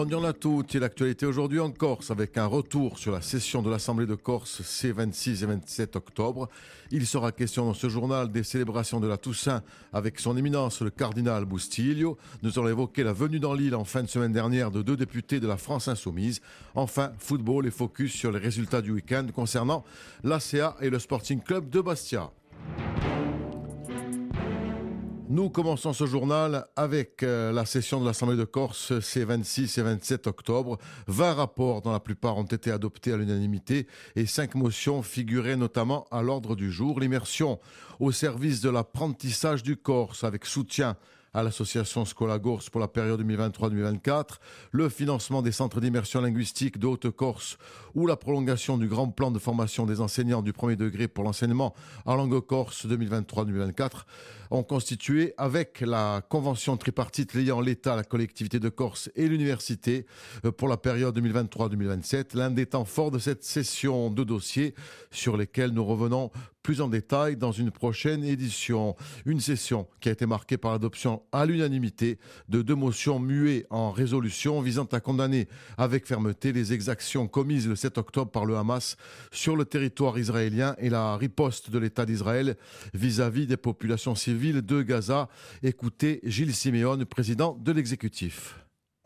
Bonjour à tous. Et l'actualité aujourd'hui en Corse avec un retour sur la session de l'Assemblée de Corse ces 26 et 27 octobre. Il sera question dans ce journal des célébrations de la Toussaint avec son éminence le cardinal Bustilio. Nous allons évoquer la venue dans l'île en fin de semaine dernière de deux députés de la France Insoumise. Enfin, football et focus sur les résultats du week-end concernant l'ACA et le Sporting Club de Bastia. Nous commençons ce journal avec euh, la session de l'Assemblée de Corse ces 26 et 27 octobre. 20 rapports dont la plupart ont été adoptés à l'unanimité et 5 motions figuraient notamment à l'ordre du jour. L'immersion au service de l'apprentissage du Corse avec soutien à l'association Scolagors pour la période 2023-2024, le financement des centres d'immersion linguistique de Haute-Corse ou la prolongation du grand plan de formation des enseignants du premier degré pour l'enseignement en langue corse 2023-2024 ont constitué, avec la convention tripartite liant l'État, la collectivité de Corse et l'université euh, pour la période 2023-2027, l'un des temps forts de cette session de dossiers sur lesquels nous revenons plus en détail dans une prochaine édition. Une session qui a été marquée par l'adoption à l'unanimité de deux motions muées en résolution visant à condamner avec fermeté les exactions commises le 7 octobre par le Hamas sur le territoire israélien et la riposte de l'État d'Israël vis-à-vis des populations civiles ville de Gaza. Écoutez Gilles Siméon, président de l'exécutif.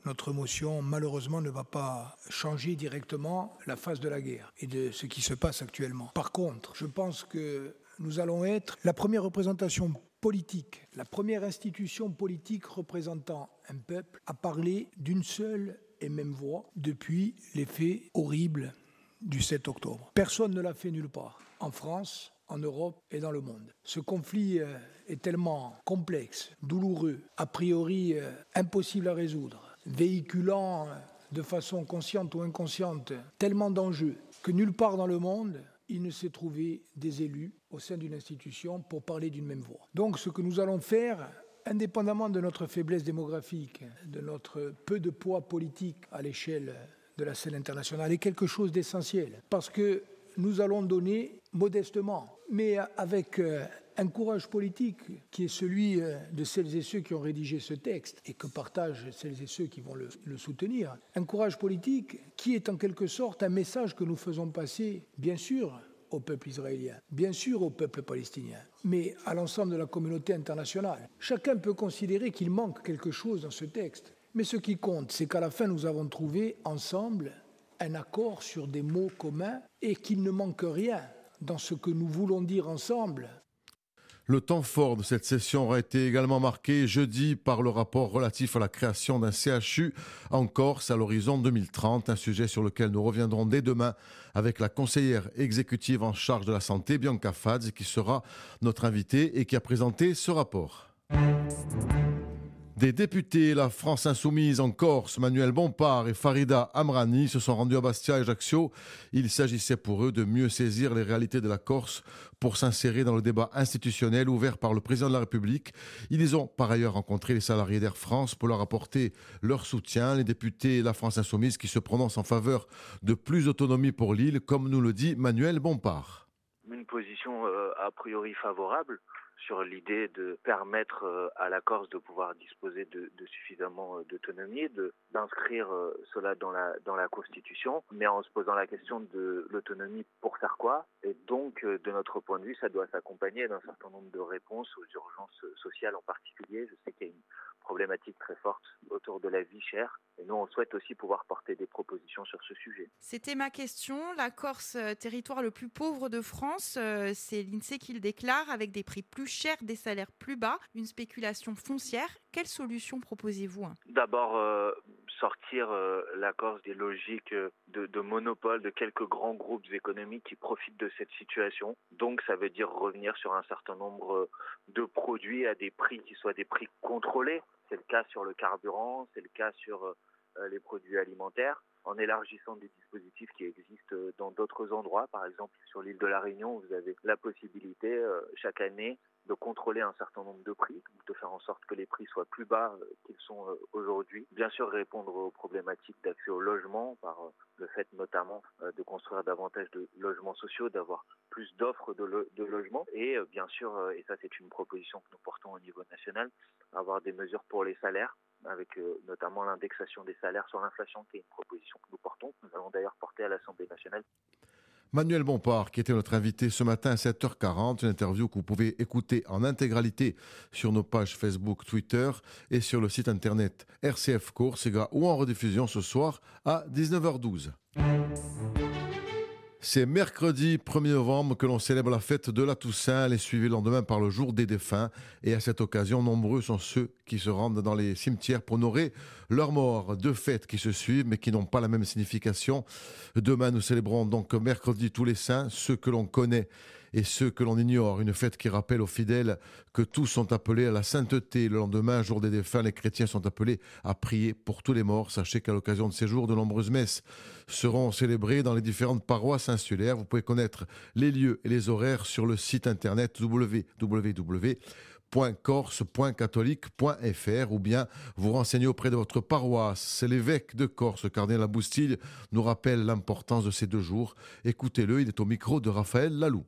Notre motion, malheureusement, ne va pas changer directement la phase de la guerre et de ce qui se passe actuellement. Par contre, je pense que nous allons être la première représentation politique, la première institution politique représentant un peuple à parler d'une seule et même voix depuis les faits horribles du 7 octobre. Personne ne l'a fait nulle part. En France, en Europe et dans le monde. Ce conflit euh, est tellement complexe, douloureux, a priori euh, impossible à résoudre, véhiculant euh, de façon consciente ou inconsciente tellement d'enjeux que nulle part dans le monde il ne s'est trouvé des élus au sein d'une institution pour parler d'une même voix. Donc ce que nous allons faire, indépendamment de notre faiblesse démographique, de notre peu de poids politique à l'échelle de la scène internationale, est quelque chose d'essentiel. Parce que nous allons donner modestement, mais avec euh, un courage politique qui est celui euh, de celles et ceux qui ont rédigé ce texte et que partagent celles et ceux qui vont le, soutenir. Un courage politique qui est en quelque sorte un message que nous faisons passer, bien sûr, au peuple israélien, bien sûr au peuple palestinien, mais à l'ensemble de la communauté internationale. Chacun peut considérer qu'il manque quelque chose dans ce texte, mais ce qui compte, c'est qu'à la fin, nous avons trouvé ensemble un accord sur des mots communs et qu'il ne manque rien dans ce que nous voulons dire ensemble. Le temps fort de cette session aura été également marqué jeudi par le rapport relatif à la création d'un CHU en Corse à l'horizon 2030, un sujet sur lequel nous reviendrons dès demain avec la conseillère exécutive en charge de la santé, Bianca Fadz, qui sera notre invitée et qui a présenté ce rapport. Des députés, la France insoumise en Corse, Manuel Bompard et Farida Amrani se sont rendus à Bastia et Ajaccio. Il s'agissait pour eux de mieux saisir les réalités de la Corse pour s'insérer dans le débat institutionnel ouvert par le président de la République. Ils ont par ailleurs rencontré les salariés d'Air France pour leur apporter leur soutien. Les députés la France insoumise qui se prononcent en faveur de plus d'autonomie pour l'île, comme nous le dit Manuel Bompard. Une position euh, a priori favorable sur l'idée de permettre euh, à la Corse de pouvoir disposer de, suffisamment euh, d'autonomie, d'inscrire euh, cela dans la, dans la Constitution, mais en se posant la question de l'autonomie pour faire quoi? Et donc, de notre point de vue, ça doit s'accompagner d'un certain nombre de réponses aux urgences sociales en particulier. Je sais qu'il y a une problématique très forte autour de la vie chère. Et nous, on souhaite aussi pouvoir porter des propositions sur ce sujet. C'était ma question. La Corse, territoire le plus pauvre de France, c'est l'INSEE qui le déclare, avec des prix plus cher, des salaires plus bas, une spéculation foncière. Quelle solution proposez-vous hein? D'abord, euh, sortir euh, la Corse des logiques euh, de, de, monopole de quelques grands groupes économiques qui profitent de cette situation. Donc, ça veut dire revenir sur un certain nombre de produits à des prix qui soient des prix contrôlés. C'est le cas sur le carburant, c'est le cas sur les produits alimentaires en élargissant des dispositifs qui existent dans d'autres endroits. Par exemple, sur l'île de la Réunion, vous avez la possibilité chaque année de contrôler un certain nombre de prix, de faire en sorte que les prix soient plus bas euh, qu'ils sont euh, aujourd'hui. Bien sûr, répondre aux problématiques d'accès au logement par euh, le fait notamment de construire davantage de logements sociaux, d'avoir plus d'offres de, de logements et bien sûr, et ça c'est une proposition que nous portons au niveau national, avoir des mesures pour les salaires avec notamment l'indexation des salaires sur l'inflation, qui est une proposition que nous portons. Nous allons d'ailleurs porter à l'Assemblée nationale. Manuel Bompard, qui était notre invité ce matin à 7h40, une interview que vous pouvez écouter en intégralité sur nos pages Facebook, Twitter et sur le site internet RCF Corsica ou en rediffusion ce soir à 19h12. C'est mercredi 1er novembre que l'on célèbre la fête de la Toussaint. Elle est suivie le lendemain par le jour des défunts. Et à cette occasion, nombreux sont ceux qui se rendent dans les cimetières pour honorer leurs morts. Deux fêtes qui se suivent mais qui n'ont pas la même signification. Demain, nous célébrons donc mercredi tous les saints, ceux que l'on connaît et ceux que l'on ignore. Une fête qui rappelle aux fidèles que tous sont appelés à la sainteté. Le lendemain, jour des défunts, les chrétiens sont appelés à prier pour tous les morts. Sachez qu'à l'occasion de ces jours, de nombreuses messes seront célébrées dans les différentes paroisses insulaires. Vous pouvez connaître les lieux et les horaires sur le site internet www corse.catholique.fr ou bien vous renseignez auprès de votre paroisse. C'est l'évêque de Corse, cardinal Aboustille, nous rappelle l'importance de ces deux jours. Écoutez-le, il est au micro de Raphaël Lalou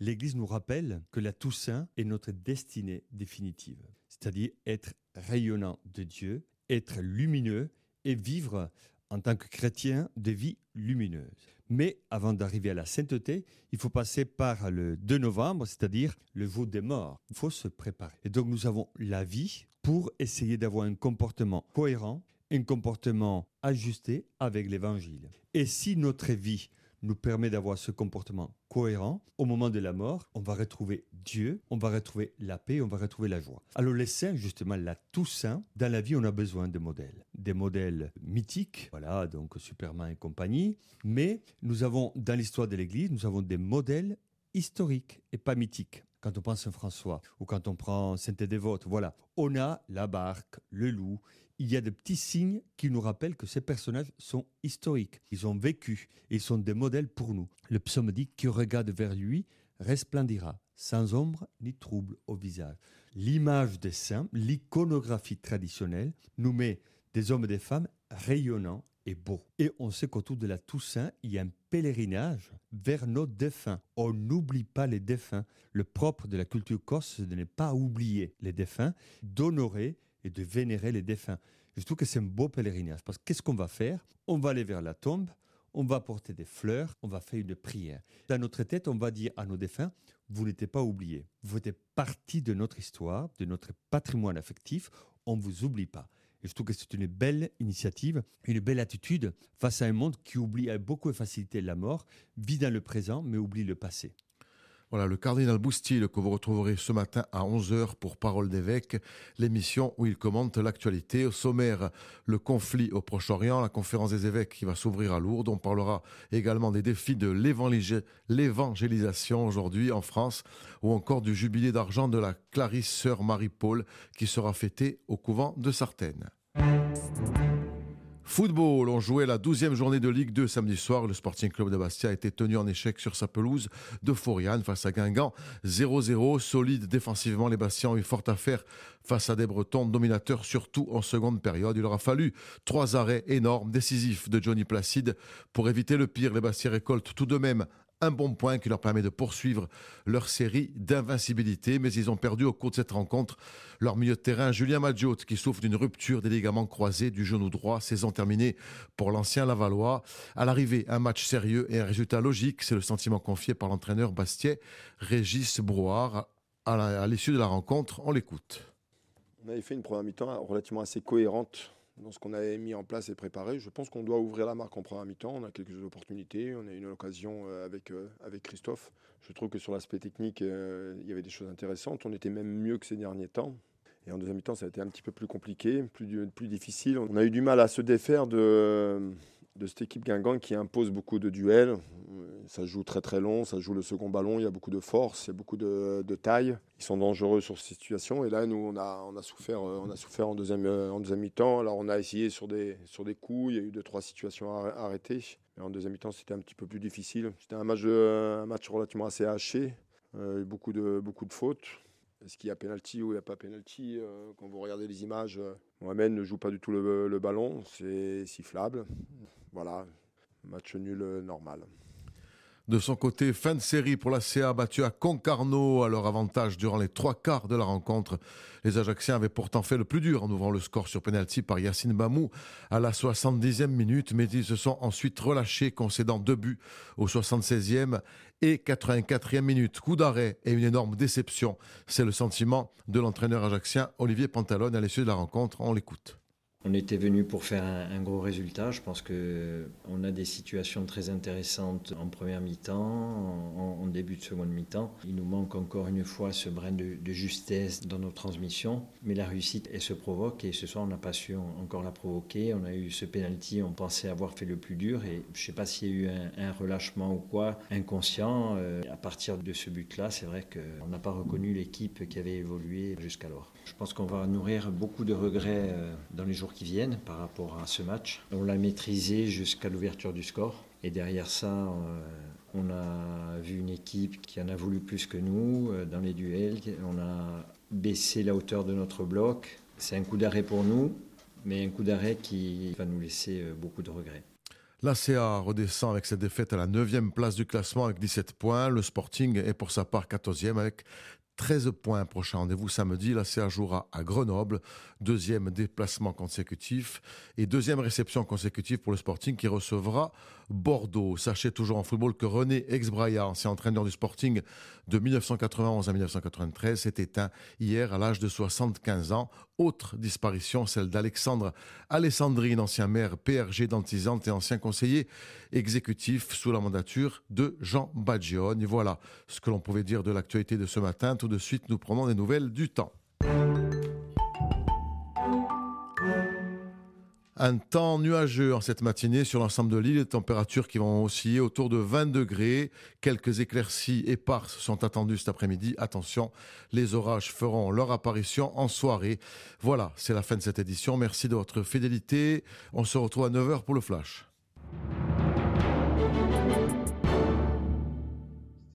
l'Église nous rappelle que la Toussaint est notre destinée définitive, c'est-à-dire être rayonnant de Dieu, être lumineux et vivre en tant que chrétien des vies lumineuses. Mais avant d'arriver à la sainteté, il faut passer par le 2 novembre, c'est-à-dire le jour des morts. Il faut se préparer. Et donc nous avons la vie pour essayer d'avoir un comportement cohérent, un comportement ajusté avec l'Évangile. Et si notre vie nous permet d'avoir ce comportement cohérent. Au moment de la mort, on va retrouver Dieu, on va retrouver la paix, on va retrouver la joie. Alors les saints, justement, la Toussaint, dans la vie, on a besoin de modèles. Des modèles mythiques, voilà, donc Superman et compagnie. Mais nous avons, dans l'histoire de l'Église, nous avons des modèles historiques et pas mythiques quand on pense Saint François ou quand on prend Sainte Dévote, voilà, on a la barque, le loup, il y a de petits signes qui nous rappellent que ces personnages sont historiques. Ils ont vécu ils sont des modèles pour nous. Le psaume dit Qui regarde vers lui resplendira, sans ombre ni trouble au visage. L'image des saints, l'iconographie traditionnelle, nous met des hommes et des femmes rayonnants et beaux. Et on sait qu'autour de la Toussaint, il y a un pèlerinage vers nos défunts. On n'oublie pas les défunts. Le propre de la culture corse, c'est de ne pas oublier les défunts, d'honorer et de vénérer les défunts. Je trouve que c'est un beau pèlerinage parce que qu'est-ce qu'on va faire? On va aller vers la tombe, on va porter des fleurs, on va faire une prière. Dans notre tête, on va dire à nos défunts, vous n'êtes pas oubliés, vous êtes partie de notre histoire, de notre patrimoine affectif, on ne vous oublie pas. Et je trouve que c'est une belle initiative, une belle attitude face à un monde qui oublie avec beaucoup de facilité la mort, vit dans le présent, mais oublie le passé. Voilà, le cardinal Boustil que vous retrouverez ce matin à 11h pour Parole d'évêque, l'émission où il commente l'actualité. Au sommaire, le conflit au Proche-Orient, la conférence des évêques qui va s'ouvrir à Lourdes. On parlera également des défis de l'évangélisation aujourd'hui en France ou encore du jubilé d'argent de la Clarisse Sœur Marie-Paul qui sera fêté au couvent de Sartène. Football, on jouait la 12e journée de Ligue 2 samedi soir. Le Sporting Club de Bastia a été tenu en échec sur sa pelouse de Foriane face à Guingamp. 0-0, solide défensivement. Les Bastiens ont eu fort à faire face à des Bretons dominateurs, surtout en seconde période. Il aura fallu trois arrêts énormes, décisifs de Johnny Placide pour éviter le pire. Les Bastiens récoltent tout de même un bon point qui leur permet de poursuivre leur série d'invincibilité. Mais ils ont perdu au cours de cette rencontre leur milieu de terrain, Julien Madjot, qui souffre d'une rupture des ligaments croisés du genou droit. Saison terminée pour l'ancien Lavallois. À l'arrivée, un match sérieux et un résultat logique. C'est le sentiment confié par l'entraîneur Bastier, Régis Brouard. À l'issue de la rencontre, on l'écoute. On avait fait une première mi-temps relativement assez cohérente dans ce qu'on avait mis en place et préparé. Je pense qu'on doit ouvrir la marque en première mi-temps. On a quelques opportunités. On a eu une occasion euh, avec, euh, avec Christophe. Je trouve que sur l'aspect technique, euh, il y avait des choses intéressantes. On était même mieux que ces derniers temps. Et en deuxième mi-temps, ça a été un petit peu plus compliqué, plus, plus difficile. On a eu du mal à se défaire de, de cette équipe Guingamp qui impose beaucoup de duels. Ça joue très très long, ça joue le second ballon, il y a beaucoup de force, il y a beaucoup de, taille. Ils sont dangereux sur ces situations. Et là, nous, on a, souffert, euh, on a souffert en deuxième, euh, en deuxième mi-temps. Alors, on a essayé sur des, coups, il y a eu deux, trois situations arrêtées. Mais en deuxième mi-temps, c'était un petit peu plus difficile. C'était un match, un match relativement assez haché, euh, beaucoup, de, beaucoup de fautes. Est-ce qu'il y a penalty ou il n'y a pas penalty Quand vous regardez les images, Mohamed ne joue pas du tout le, le ballon, c'est sifflable. Voilà, match nul normal. De son côté, fin de série pour la CA battue à Concarneau à leur avantage durant les trois quarts de la rencontre. Les Ajacciens avaient pourtant fait le plus dur en ouvrant le score sur penalty par Yacine Bamou à la 70e minute, mais ils se sont ensuite relâchés, concédant deux buts au 76e et 84e minute. Coup d'arrêt et une énorme déception. C'est le sentiment de l'entraîneur ajaccien Olivier Pantalone à l'issue de la rencontre. On l'écoute. On était venu pour faire un, gros résultat. Je pense qu'on a des situations très intéressantes en première mi-temps, en, début de seconde mi-temps. Il nous manque encore une fois ce brin de, justesse dans nos transmissions. Mais la réussite, elle se provoque et ce soir, on n'a pas su encore la provoquer. On a eu ce penalty, on pensait avoir fait le plus dur et je ne sais pas s'il y a eu un, relâchement ou quoi, inconscient. Euh, à partir de ce but-là, c'est vrai qu'on n'a pas reconnu l'équipe qui avait évolué jusqu'alors. Je pense qu'on va nourrir beaucoup de regrets euh, dans les jours qui viennent par rapport à ce match. On l'a maîtrisé jusqu'à l'ouverture du score. Et derrière ça, euh, on a vu une équipe qui en a voulu plus que nous euh, dans les duels. On a baissé la hauteur de notre bloc. C'est un coup d'arrêt pour nous, mais un coup d'arrêt qui va nous laisser beaucoup de regrets. L'ACA redescend avec cette défaite à la 9e place du classement avec 17 points. Le Sporting est pour sa part 14e avec 13 points. Prochain rendez-vous samedi. La CA jouera à Grenoble. Deuxième déplacement consécutif et deuxième réception consécutive pour le Sporting qui recevra Bordeaux. Sachez toujours en football que René Exbraya, ancien entraîneur du Sporting de 1991 à 1993, s'est éteint hier à l'âge de 75 ans. Autre disparition, celle d'Alexandre Alessandrine, ancien maire PRG d'Antisante et ancien conseiller exécutif sous la mandature de Jean Bagione. Voilà ce que l'on pouvait dire de l'actualité de ce matin. Tout de suite, nous prenons des nouvelles du temps. Un temps nuageux en cette matinée sur l'ensemble de l'île, des températures qui vont osciller autour de 20 degrés. Quelques éclaircies éparses sont attendues cet après-midi. Attention, les orages feront leur apparition en soirée. Voilà, c'est la fin de cette édition. Merci de votre fidélité. On se retrouve à 9h pour le flash.